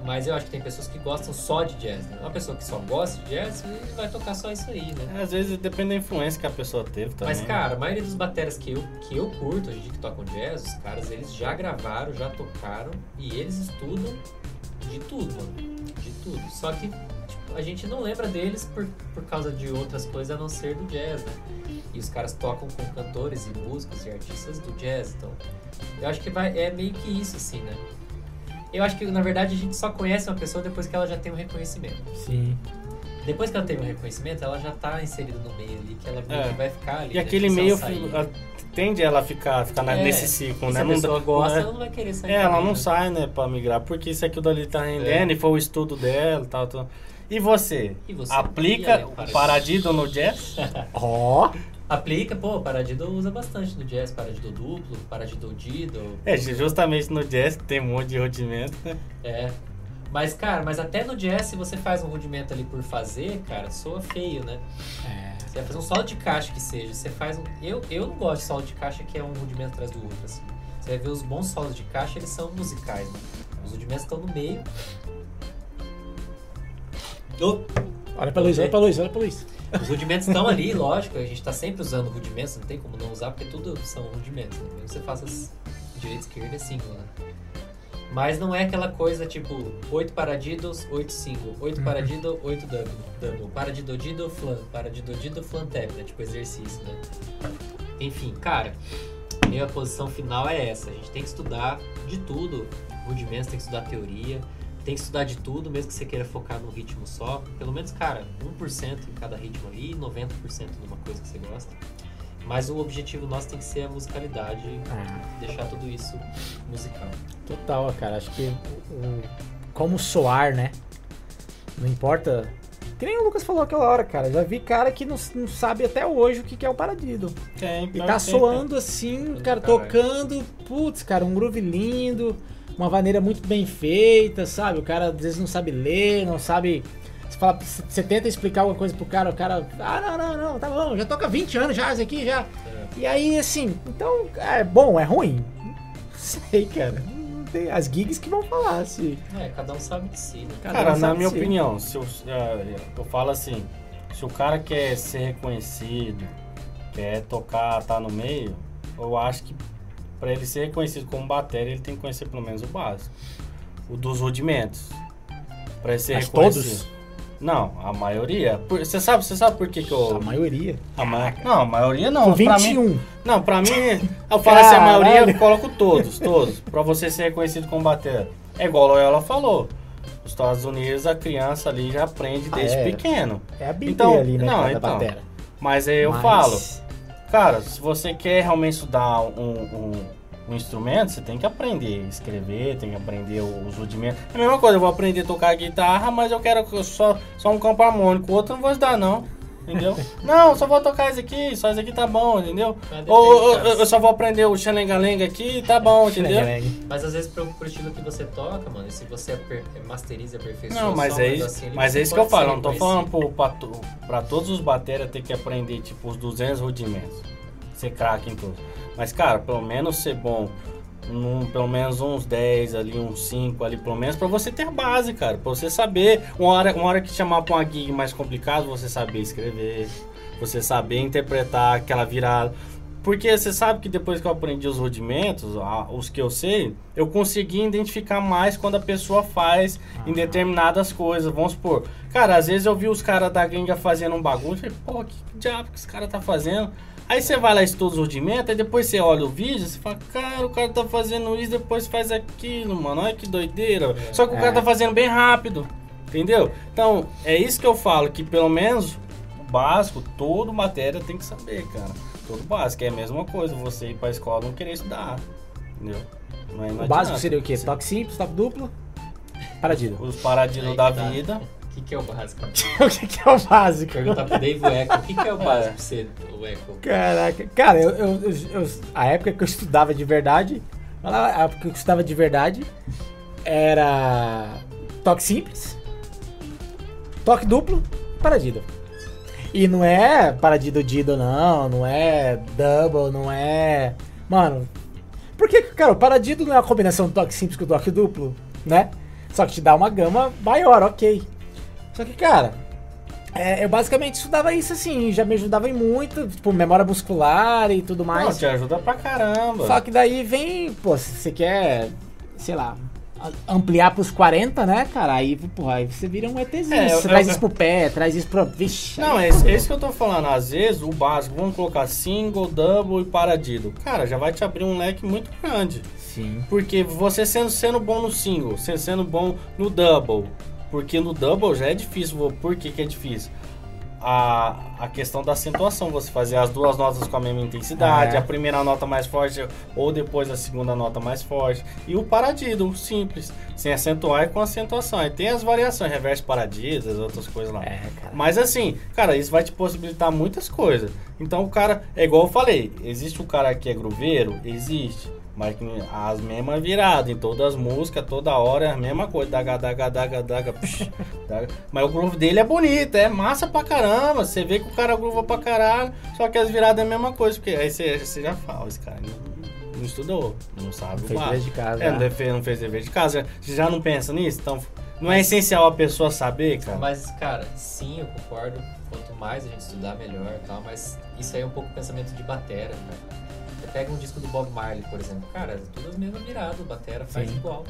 Mas eu acho que tem pessoas que gostam só de jazz, né? Uma pessoa que só gosta de jazz vai tocar só isso aí, né? Às vezes depende da influência que a pessoa teve também. Mas, cara, a maioria dos bateras que eu, que eu curto, hoje em dia que tocam jazz, os caras, eles já gravaram, já tocaram e eles estudam de tudo, mano. De tudo. Só que tipo, a gente não lembra deles por, por causa de outras coisas a não ser do jazz, né? E os caras tocam com cantores e músicos e artistas do jazz, então eu acho que vai, é meio que isso, assim, né? Eu acho que, na verdade, a gente só conhece uma pessoa depois que ela já tem um reconhecimento. Sim. Depois que ela tem um reconhecimento, ela já tá inserida no meio ali, que ela É. vai ficar ali. E né? aquele se meio a- tende ela a ficar, ficar na- É, nesse ciclo, E né? se a pessoa gosta, não é- ela não vai querer sair. É, ela não né? sai, né, pra migrar, porque isso aqui dali tá rendendo e foi o estudo dela e tal, tal. E você? E você? Aplica E o paradido? no jazz? Ó. Aplica, pô, paradido usa bastante no jazz, paradido duplo, paradido dido. É, justamente no jazz tem um monte de rudimento, né? É. Mas, cara, mas até no jazz, se você faz um rudimento ali por fazer, cara, soa feio, né? É. Você vai fazer um solo de caixa que seja, você faz um... Eu, eu não gosto de solo de caixa que é um rudimento atrás do outro, assim. Você vai ver os bons solos de caixa, eles são musicais, né? Os rudimentos estão no meio. Oh, Olha pra luz, olha pra luz, olha pra luz. Os rudimentos estão ali, lógico, a gente tá sempre usando rudimentos, não tem como não usar, porque tudo são rudimentos. Né? Mesmo que você faça direita e esquerda é single, né? Mas não é aquela coisa tipo 8 paradidos, 8 single, 8 paradido, 8 double, double, paradidodido, flan, paradidodido, flan tap, né? Tipo exercício, né? Enfim, cara, minha posição final é essa. A gente tem que estudar de tudo, rudimentos, tem que estudar teoria, tem que estudar de tudo, mesmo que você queira focar num ritmo só. Pelo menos, cara, 1% em cada ritmo ali, 90% numa coisa que você gosta. Mas o objetivo nosso tem que ser a musicalidade Ah, deixar tudo isso musical. total, cara. Acho que o, o- como soar, né? Não importa. Que nem o Lucas falou aquela hora, cara. Já vi cara que não, não sabe até hoje o que que é o paradido. Tem, E tá tem, soando assim, Tudo cara, caralho. tocando, putz, cara, um groove lindo, uma maneira muito bem feita, sabe? O cara às vezes não sabe ler, não sabe. Você, fala, você tenta explicar alguma coisa pro cara, o cara. Ah, não, não, não, tá bom, já toca 20 anos já, isso aqui já. É. E aí, assim, então, é bom, é ruim? Não sei, cara. Não tem- As gigs que vão falar, se. É, cada um sabe de si, né? cada Cara, um na minha se- opinião, se eu, é, eu falo assim, se o cara quer ser reconhecido, quer tocar, tá no meio, eu acho que para ele ser reconhecido como bateria, ele tem que conhecer pelo menos o básico. O dos rudimentos. Ele ser Mas reconhecido. todos? Não, a maioria. Você sabe, você sabe por que que eu. A maioria. A ma... Não, a maioria não. Com Pra mim, 21. não, pra mim, eu falo assim, a maioria, eu coloco todos, todos. Pra você ser reconhecido como bater. É igual a Loyola falou. Nos Estados Unidos, a criança ali já aprende Ah, desde é. pequeno. É a Bíblia Então, ali, né? não, então. batera. Mas aí eu Mas- falo, cara, se você quer realmente estudar um, um, um instrumento, você tem que aprender a escrever, tem que aprender os rudimentos. É a mesma coisa, eu vou aprender a tocar guitarra, mas eu quero só, só um campo harmônico. O outro não vou estudar, não. Entendeu? não, só vou tocar esse aqui, só esse aqui tá bom, entendeu? Mas depende, Ou ou- eu, só vou aprender o xalenga-lenga aqui, tá bom, entendeu? Mas às vezes pro, pro estilo que você toca, mano, e se você masteriza aperfeiçoa Não, mas só um é isso, ali, mas é isso que eu falo. não tô falando pro, pra, pra todos os bateras ter que aprender, tipo, os 200 rudimentos. Ser craque em todos. Mas, cara, pelo menos ser bom. num- pelo menos uns 10 ali, uns 5 ali, pelo menos, pra você ter a base, cara. Pra você saber, uma hora, uma hora que chamar pra uma gig mais complicada, você saber escrever, você saber interpretar aquela virada. Porque você sabe que depois que eu aprendi os rudimentos, os que eu sei, eu consegui identificar mais quando a pessoa faz em determinadas coisas. Vamos supor, cara, às vezes eu vi os caras da gringa fazendo um bagulho e falei, pô, que diabo que esse cara tá fazendo? Aí você vai lá e estuda os rudimentos, aí depois você olha o vídeo você fala, cara, o cara tá fazendo isso, depois faz aquilo, mano, olha que doideira. Só que o É. cara tá fazendo bem rápido, entendeu? Então, é isso que eu falo, que pelo menos o básico, todo matéria tem que saber, cara. Todo básico, é a mesma coisa, você ir pra escola não querer estudar, entendeu? Não é- não O básico seria o quê? Toque simples, toque duplo, paradido. Os paradilos da tá. vida. O que, que é o básico? o que, que é o básico? Perguntar pro Dave o Echo, o que, que é o básico É. pra você, o Echo? Caraca. Cara, eu, eu- eu- a época que eu estudava de verdade, a época que eu estudava de verdade, era toque simples, toque duplo, paradido. E não é paradido dido, não, não é double, não é. Mano, porque, cara, o paradido não é a combinação do toque simples com o toque duplo, né? Só que te dá uma gama maior, ok. Só que, cara, é, eu basicamente estudava isso assim, já me ajudava em muito, tipo, memória muscular e tudo Não, mais. te ajuda pra caramba. Só que daí vem, pô, se você quer, sei lá, ampliar pros 40, né, cara? Aí, porra, aí você vira um ETzinho. É, eu- você traz eu- isso pro pé, traz isso pro. Vixe. Não, é isso, é isso que eu tô falando. Às vezes, o básico, vamos colocar single, double e paradido. Cara, já vai te abrir um leque muito grande. Sim. Porque você sendo, sendo bom no single, você sendo bom no double. Porque no double já é difícil. Por que, que é difícil? A, a questão da acentuação, você fazer as duas notas com a mesma intensidade, É. a primeira nota mais forte ou depois a segunda nota mais forte. E o paradido, simples, sem acentuar e com acentuação. Aí tem as variações, reverso paradido, as outras coisas lá. É. Mas assim, cara, isso vai te possibilitar muitas coisas. Então o cara, é igual eu falei, existe o cara que é grooveiro? Existe. Mas que as mesmas viradas, em todas as músicas, toda hora é a mesma coisa. Daga, daga, daga, daga, psh, daga. Mas o groove dele é bonito, é massa pra caramba. Você vê que o cara groova pra caralho, só que as viradas é a mesma coisa. Porque aí você, você já fala, esse cara não, não estudou, não sabe o Fez dever de casa. É, não, né? fez, não fez dever de casa. Você já não pensa nisso? Então, não é essencial a pessoa saber, cara? Mas, cara, sim, eu concordo. Quanto mais a gente estudar, melhor e tal. Mas isso aí é um pouco o pensamento de batera, cara. Você pega um disco do Bob Marley, por exemplo. Cara, é tudo as mesmas viradas. O batera faz Sim. igual.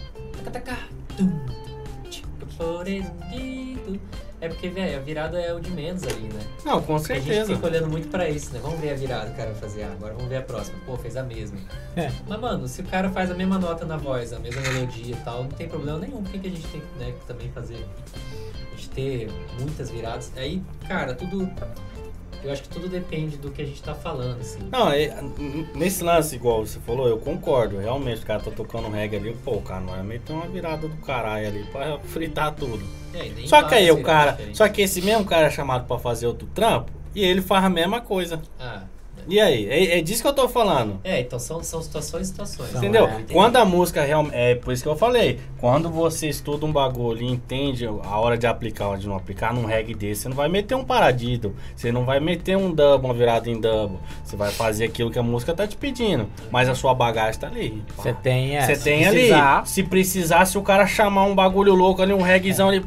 É porque, velho, a virada é o de menos ali, né? Não, com Porque a gente certeza. fica olhando muito pra isso, né? Vamos ver a virada que o cara vai fazer. Ah, agora vamos ver a próxima. Pô, fez a mesma. É. Mas, mano, se o cara faz a mesma nota na voz, a mesma melodia e tal, não tem problema nenhum. Por que, que a gente tem né, que também fazer? A gente ter muitas viradas. Aí, cara, tudo. Eu acho que tudo depende do que a gente tá falando, assim. Não, é, nesse lance, igual você falou, eu concordo. Realmente, o cara tá tocando reggae ali, pô, o cara não vai meter uma virada do caralho ali pra fritar tudo. É, Só que aí o cara. viradas diferentes. Só que esse mesmo cara é chamado pra fazer outro trampo e ele faz a mesma coisa. Ah, é. E aí? É, é disso que eu tô falando. É, então são, são situações e situações. São, Entendeu? é. Quando a música realmente. É por isso que eu falei. Quando você estuda um bagulho e entende a hora de aplicar ou de não aplicar num reggae desse, você não vai meter um paradido. Você não vai meter um double, uma virada em double. Você vai fazer aquilo que a música tá te pedindo. Mas a sua bagagem tá ali. Você tem, é, Você se tem precisar. ali. Se precisar, se o cara chamar um bagulho louco ali, um reggaezão ali.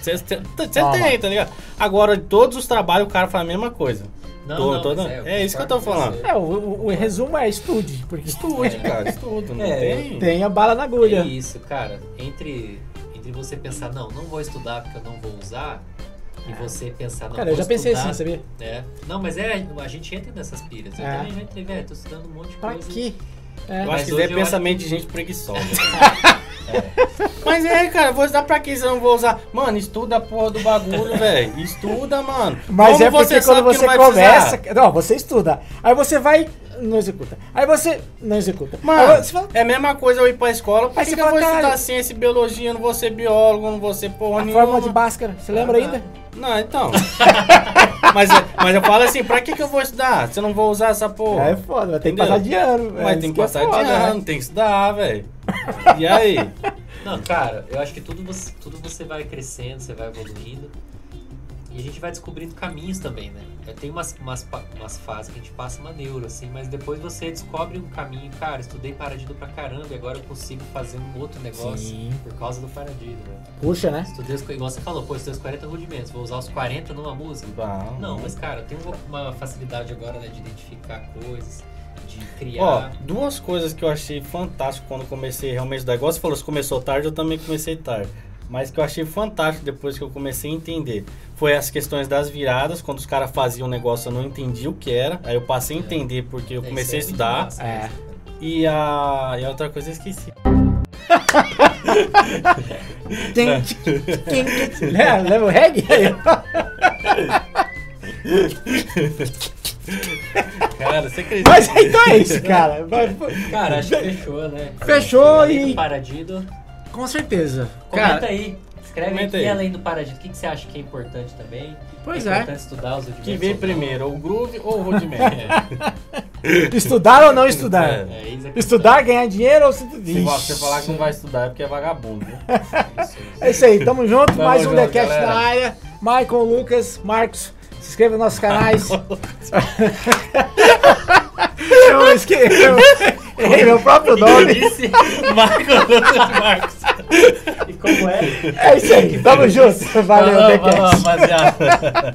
Você tem, tá ligado? Agora, todos os trabalhos, o cara faz a mesma coisa. Não, Tô- não, tô- mas é isso que eu tô falando. É, o, o- o resumo é estude, porque Estude, cara, estudo. Não É, tem. tem a bala na agulha. É isso, cara. Entre, entre você pensar, não, não vou estudar porque eu não vou usar, e você pensar, não, Cara, eu já pensei estudar, assim, sabia? É. Não, mas é, a gente entra nessas piras. Eu É. também já entrei, velho, tô estudando um monte de Pra coisa. quê? É. Eu Mas acho que isso hoje é eu pensamento de gente preguiçosa. Mas é, cara, vou estudar pra que se eu não vou usar? Mano, estuda a porra do bagulho, velho. Estuda, mano. Mas Como é porque quando você começa. precisar? Não, você estuda. Aí você vai, não executa. Aí você não executa. Mano, fala, é a mesma coisa eu ir pra escola. Por Aí que, você que eu fala, vou estudar ciência e biologia? Eu não vou ser biólogo, não vou ser porra a nenhuma. fórmula de Bhaskara, você lembra ainda? Não, então. mas, mas eu falo assim, pra que, que eu vou estudar? Se eu não vou usar essa porra? É foda, vai ter que passar de ano. é Mas isso tem que que é passar de foda, né? ano, tem que estudar, velho. E aí? Não, cara, eu acho que tudo você, tudo você vai crescendo, você vai evoluindo. E a gente vai descobrindo caminhos também, né? É, Tem umas, umas, umas fases que a gente passa uma neuro, assim, mas depois você descobre um caminho. Cara, estudei paradido pra caramba e agora eu consigo fazer um outro negócio Sim. por causa do paradido, né? Puxa, né? Estudei, os, igual você falou, pô, estudei os 40 rudimentos, vou usar os 40 numa música. Não, Não, mas cara, eu tenho uma- facilidade agora, né, de identificar coisas, de Ó, criar. duas coisas que eu achei fantástico quando comecei realmente estudar. Igual você falou, você começou tarde, eu também comecei tarde. Mas que eu achei fantástico depois que eu comecei a entender. Foi as questões das viradas, quando os caras faziam um negócio eu não entendia o que era. Aí eu passei a entender porque eu É, comecei a é estudar. massa É. E a, e a outra coisa eu esqueci. É. Lembra lembra o reggae? Cara, você acredita? Mas então é isso, cara. Cara, acho que fechou, né? Fechou e- do Paradido. Com certeza. Comenta Cara, aí. Escreve comenta aqui aí. além do Paradido. O que, que você acha que é importante também? Pois é. é. importante estudar os rudimentos. Que ou não? primeiro, o groove ou o rudimento? estudar ou não estudar? É. É, isso aqui. Estudar, ganhar dinheiro ou se... Se você falar que não vai estudar é porque é vagabundo. Isso, isso. É isso aí, tamo junto. Tamo mais um junto, TheCast galera. na área. Michael, Lucas, Marcos. Se inscreva nos nossos canais. eu esqueci. Eu errei meu próprio nome. Disse, Marcos Marcos. e como é? É isso aí, tamo junto. Valeu, falou, rapaziada.